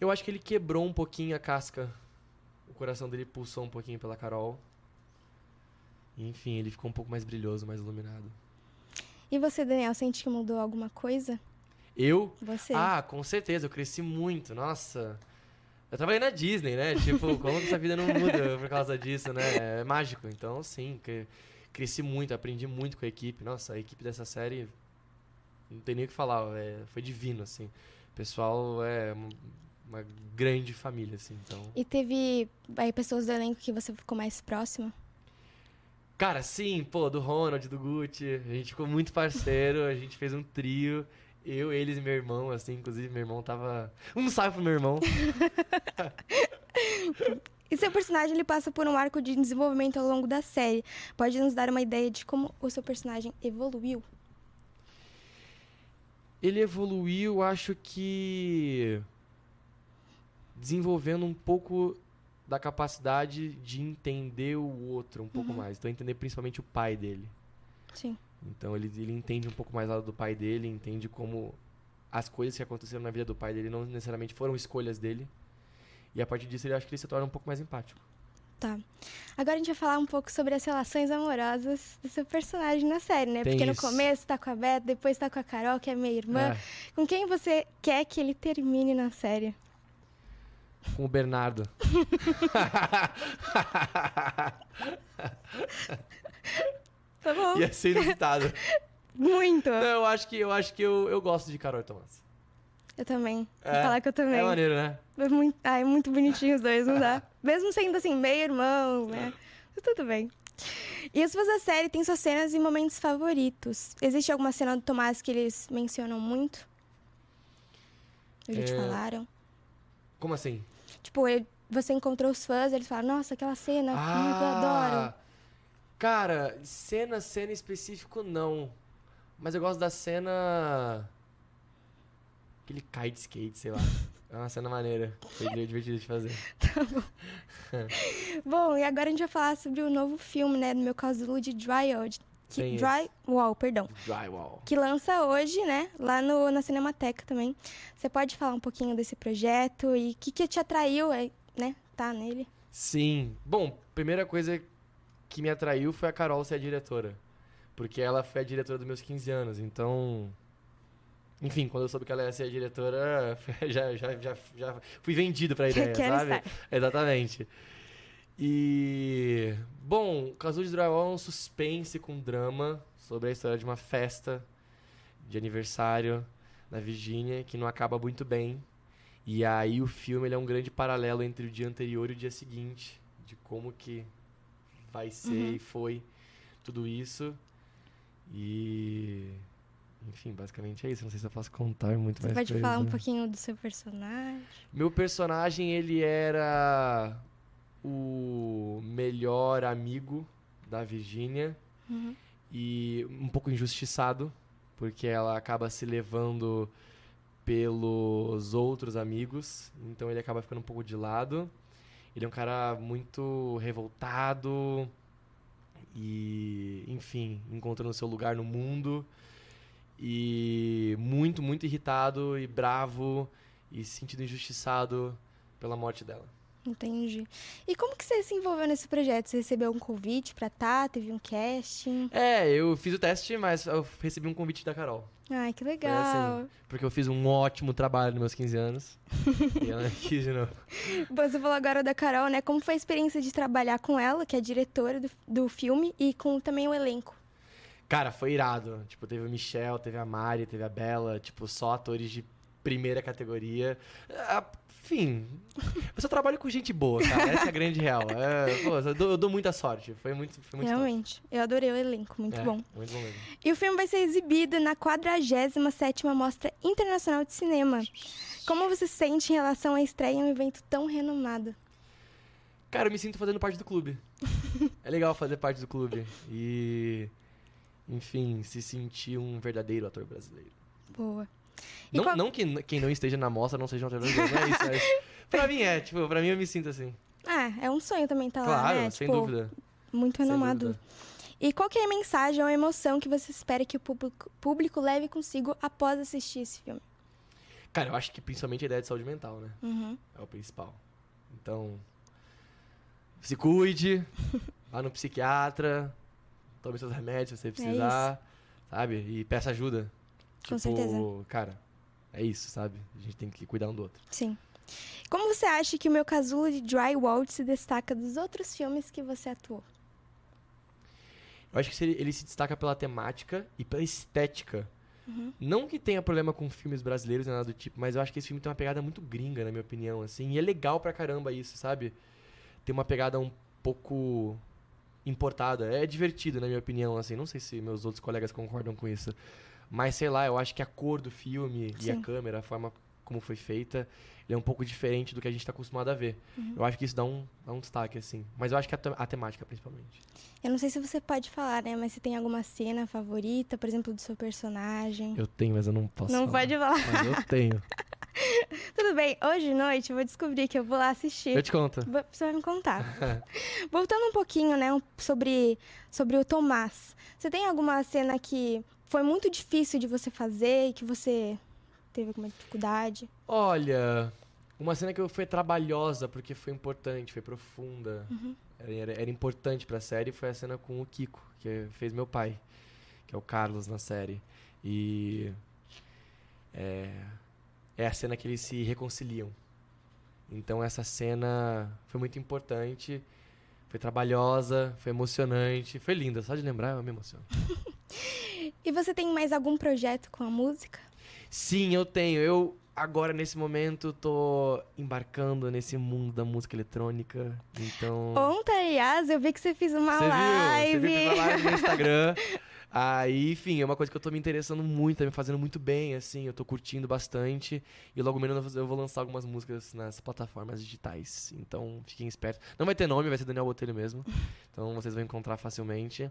Eu acho que ele quebrou um pouquinho a casca. O coração dele pulsou um pouquinho pela Carol. Enfim, ele ficou um pouco mais brilhoso, mais iluminado. E você, Daniel, sente que mudou alguma coisa? Eu? Você. Ah, com certeza, eu cresci muito, nossa. Eu trabalhei na Disney, né? Tipo, como que essa vida não muda por causa disso, né? É mágico. Então, sim, cre- cresci muito, aprendi muito com a equipe. Nossa, a equipe dessa série, não tem nem o que falar, é, foi divino, assim. O pessoal é uma, grande família, assim, então... E teve aí, pessoas do elenco que você ficou mais próximo? Cara, sim, pô, do Ronald, do Gucci, a gente ficou muito parceiro, a gente fez um trio, eu, eles e meu irmão, assim, inclusive meu irmão tava... Um salve pro meu irmão. E seu personagem ele passa por um arco de desenvolvimento ao longo da série. Pode nos dar uma ideia de como o seu personagem evoluiu? Ele evoluiu, acho que desenvolvendo um pouco da capacidade de entender o outro um pouco Uhum. mais. Então entender principalmente o pai dele. Sim. Então ele, ele entende um pouco mais lá do pai dele, entende como as coisas que aconteceram na vida do pai dele não necessariamente foram escolhas dele. E a partir disso ele acho que ele se torna um pouco mais empático. Tá. Agora a gente vai falar um pouco sobre as relações amorosas do seu personagem na série, né? Tem Porque no isso. começo tá com a Beth, depois tá com a Carol, que é minha irmã. É. Com quem você quer que ele termine na série? Com o Bernardo. Tá bom. Ia ser inusitado. Muito. Não, eu acho que eu acho que eu, eu gosto de Carol e Tomás. Eu também. Vou É, falar que eu também. É maneiro, né? É muito, ah, é muito bonitinho os dois, não dá? Mesmo sendo assim, meio irmão, né? Mas tudo bem. E os fãs da série têm suas cenas e momentos favoritos. Existe alguma cena do Tomás que eles mencionam muito? Eles te É. falaram? Como assim? Tipo, ele- você encontrou os fãs, eles falam, nossa, aquela cena, muito eu adoro. Ah, Cara, cena, cena específico não. Mas eu gosto da cena. Que ele cai de skate, sei lá. É uma cena maneira. Foi divertido de fazer. Bom, e agora a gente vai falar sobre o novo filme, né, do meu casulo de Drywall. Que, Drywall, perdão. Drywall. que lança hoje, né, lá no, na Cinemateca também. Você pode falar um pouquinho desse projeto e o que, que te atraiu, é, né, tá nele? Sim. Bom, primeira coisa que me atraiu foi a Carol ser a diretora. Porque ela foi a diretora dos meus 15 anos, então. Enfim, quando eu soube que ela ia ser a diretora, já, já, já, já fui vendido pra ideia, sabe? estar. Exatamente. E. Bom, Casulo de Drywall é um suspense com drama sobre a história de uma festa de aniversário na Virgínia que não acaba muito bem. E aí o filme ele é um grande paralelo entre o dia anterior e o dia seguinte, de como que vai ser Uhum. e foi tudo isso. E enfim, basicamente é isso. Não sei se eu posso contar muito Você mais pode coisa. falar um pouquinho do seu personagem? Meu personagem, ele era o melhor amigo da Virgínia Uhum. e um pouco injustiçado, porque ela acaba se levando pelos outros amigos, então ele acaba ficando um pouco de lado. Ele é um cara muito revoltado e, enfim, encontrando seu lugar no mundo e muito, muito irritado e bravo e se sentindo injustiçado pela morte dela. Entendi. E como que você se envolveu nesse projeto? Você recebeu um convite pra tá? Teve um casting? É, eu fiz o teste, mas eu recebi um convite da Carol. Ai, que legal. assim, porque eu fiz um ótimo trabalho nos meus 15 anos. e ela quis de novo. Você falou agora da Carol, né? Como foi a experiência de trabalhar com ela, que é a diretora do, do filme, e com também o elenco? Cara, foi irado. Tipo, teve o Michel, teve a Mari, teve a Bela, tipo, só atores de primeira categoria. Ah, Enfim, eu só trabalho com gente boa, cara. Essa é a grande real. É, pô, eu, dou, eu dou muita sorte. Foi muito, foi muito top. Realmente. Eu adorei o elenco, muito É, bom. Muito bom mesmo. E o filme vai ser exibido na 47ª Mostra Internacional de Cinema. Como você se sente em relação à estreia em um evento tão renomado? Cara, eu me sinto fazendo parte do clube. é legal fazer parte do clube. E, enfim, se sentir um verdadeiro ator brasileiro. Boa. E Não, qual- não que quem não esteja na mostra não seja um brasileiro, não é isso. Mas pra mim é, tipo, pra mim eu me sinto assim. Ah, é um sonho também estar lá, claro, né? sem Tipo, dúvida. Muito renomado. E qual que é a mensagem ou a emoção que você espera que o público, público leve consigo após assistir esse filme? Cara, eu acho que principalmente a ideia de saúde mental, né? Uhum. É o principal. Então, se cuide, vá no psiquiatra, tome seus remédios se você precisar, sabe? E peça ajuda. Com tipo, certeza. cara, é isso, sabe? A gente tem que cuidar um do outro. Sim. Como você acha que o meu casulo de drywall se destaca dos outros filmes que você atuou? Eu acho que ele se destaca pela temática e pela estética. Uhum. Não que tenha problema com filmes brasileiros nem nada do tipo, mas eu acho que esse filme tem uma pegada muito gringa, na minha opinião, assim. E é legal pra caramba isso, sabe? Tem uma pegada um pouco importada. É divertido, na minha opinião, assim. Não sei se meus outros colegas concordam com isso. Mas, sei lá, eu acho que a cor do filme e a Sim. câmera, a forma como foi feita, ele é um pouco diferente do que a gente tá acostumado a ver. Uhum. Eu acho que isso dá um, dá um destaque, assim. Mas eu acho que a, a temática, principalmente. Eu não sei se você pode falar, né? Mas você tem alguma cena favorita, por exemplo, do seu personagem? Eu tenho, mas eu não posso Não falar. pode falar. Mas eu tenho. Tudo bem, hoje de noite eu vou descobrir que eu vou lá assistir. Eu te conto. Vo- Você vai me contar. Voltando um pouquinho, né, sobre, sobre o Tomás. Você tem alguma cena que foi muito difícil de você fazer e que você teve alguma dificuldade? Olha, uma cena que foi trabalhosa porque foi importante, foi profunda. Uhum. Era, era, era importante pra série foi a cena com o Kiko, que fez meu pai, que é o Carlos na série. E é, é a cena que eles se reconciliam. Então essa cena foi muito importante, foi trabalhosa, foi emocionante, foi linda. Só de lembrar eu me emociono. E você tem mais algum projeto com a música? Sim, eu tenho. Eu agora nesse momento tô embarcando nesse mundo da música eletrônica. Então. Ontem, aliás, eu vi que você fez uma Você viu? live. Você viu uma live no Instagram. Aí, enfim, é uma coisa que eu tô me interessando muito, tá me fazendo muito bem, assim, eu tô curtindo bastante. E logo menos eu vou lançar algumas músicas nas plataformas digitais. Então, fiquem espertos. Não vai ter nome, vai ser Daniel Botelho mesmo. Então vocês vão encontrar facilmente.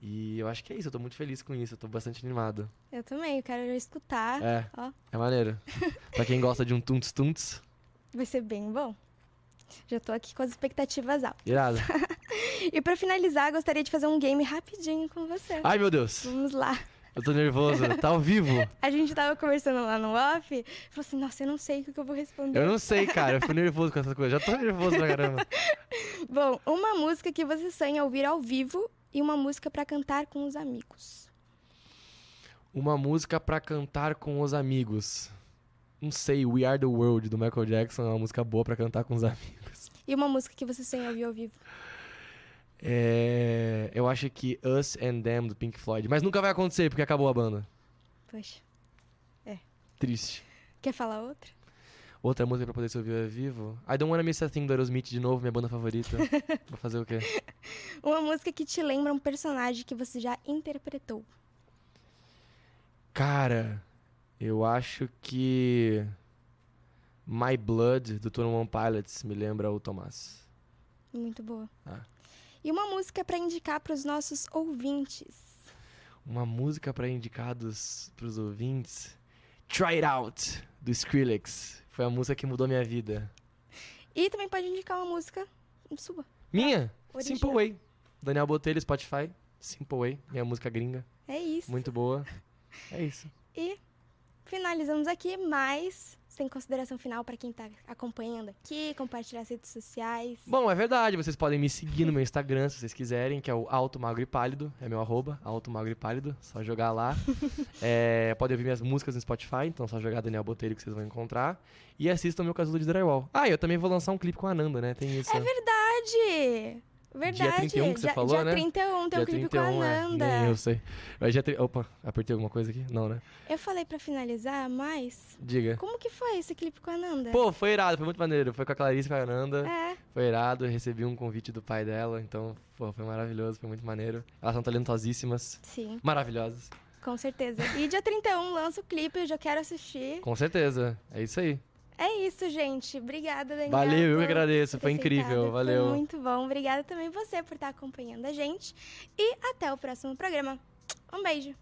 E eu acho que é isso, eu tô muito feliz com isso, eu tô bastante animado. Eu também, eu quero escutar. É. Ó, É maneiro. pra quem gosta de um tunts, vai ser bem bom. Já tô aqui com as expectativas altas. irado. E pra finalizar, gostaria de fazer um game rapidinho com você. Ai, meu Deus. Vamos lá. Eu tô nervoso. Tá ao vivo? A gente tava conversando lá no off, falou assim, nossa, eu não sei o que eu vou responder. Eu não sei, cara. Eu fico nervoso com essas coisas. Já tô nervoso pra caramba. Bom, uma música que você sonha ouvir ao vivo e uma música pra cantar com os amigos. Uma música pra cantar com os amigos. Não sei, We Are the World do Michael Jackson é uma música boa pra cantar com os amigos. E uma música que você sonha ouvir ao vivo. É, eu acho que Us and Them do Pink Floyd. Mas nunca vai acontecer porque acabou a banda. Poxa. É. Triste. Quer falar outra? Outra música pra poder se ouvir ao vivo. I Don't Wanna Miss a Thing do Aerosmith de novo, minha banda favorita. Vou fazer o quê? Uma música que te lembra um personagem que você já interpretou. Cara, eu acho que My Blood do Twenty One Pilots me lembra o Tomás. Muito boa. Ah. E uma música pra indicar pros nossos ouvintes. Uma música pra indicados pros ouvintes. Try It Out, do Skrillex. Foi a música que mudou minha vida. E também pode indicar uma música sua. Minha? Original. Simple Way. Daniel Botelho, Spotify. Simple Way, minha música gringa. É isso. Muito boa. É isso. E finalizamos aqui, mas sem consideração final pra quem tá acompanhando aqui, compartilhar as redes sociais. Bom, é verdade. Vocês podem me seguir no meu Instagram, se vocês quiserem, que é o Alto Magro e Pálido. É meu arroba, Alto Magro e Pálido. Só jogar lá. é, podem ouvir minhas músicas no Spotify, então é só jogar Daniel Botelho que vocês vão encontrar. E assistam meu casulo de drywall. Ah, eu também vou lançar um clipe com a Ananda, né? Tem isso. É verdade! Verdade. Dia 31 que você dia, falou, dia né? 31 tem um Dia clipe 31, com a é. Ananda. Nem eu sei. Mas dia tri- Opa, apertei alguma coisa aqui? Não, né? Eu falei pra finalizar, mas. Diga. Como que foi esse clipe com a Ananda? Pô, foi irado, foi muito maneiro. Foi com a Clarice e com a Ananda. É. Foi irado, recebi um convite do pai dela, então, pô, foi maravilhoso, foi muito maneiro. Elas são talentosíssimas. Sim. Maravilhosas. Com certeza. E dia 31 lança o clipe, eu já quero assistir. Com certeza. É isso aí. É isso, gente. Obrigada, Daniel. Valeu, eu que agradeço. Foi incrível, valeu. Foi muito bom. Obrigada também você por estar acompanhando a gente. E até o próximo programa. Um beijo.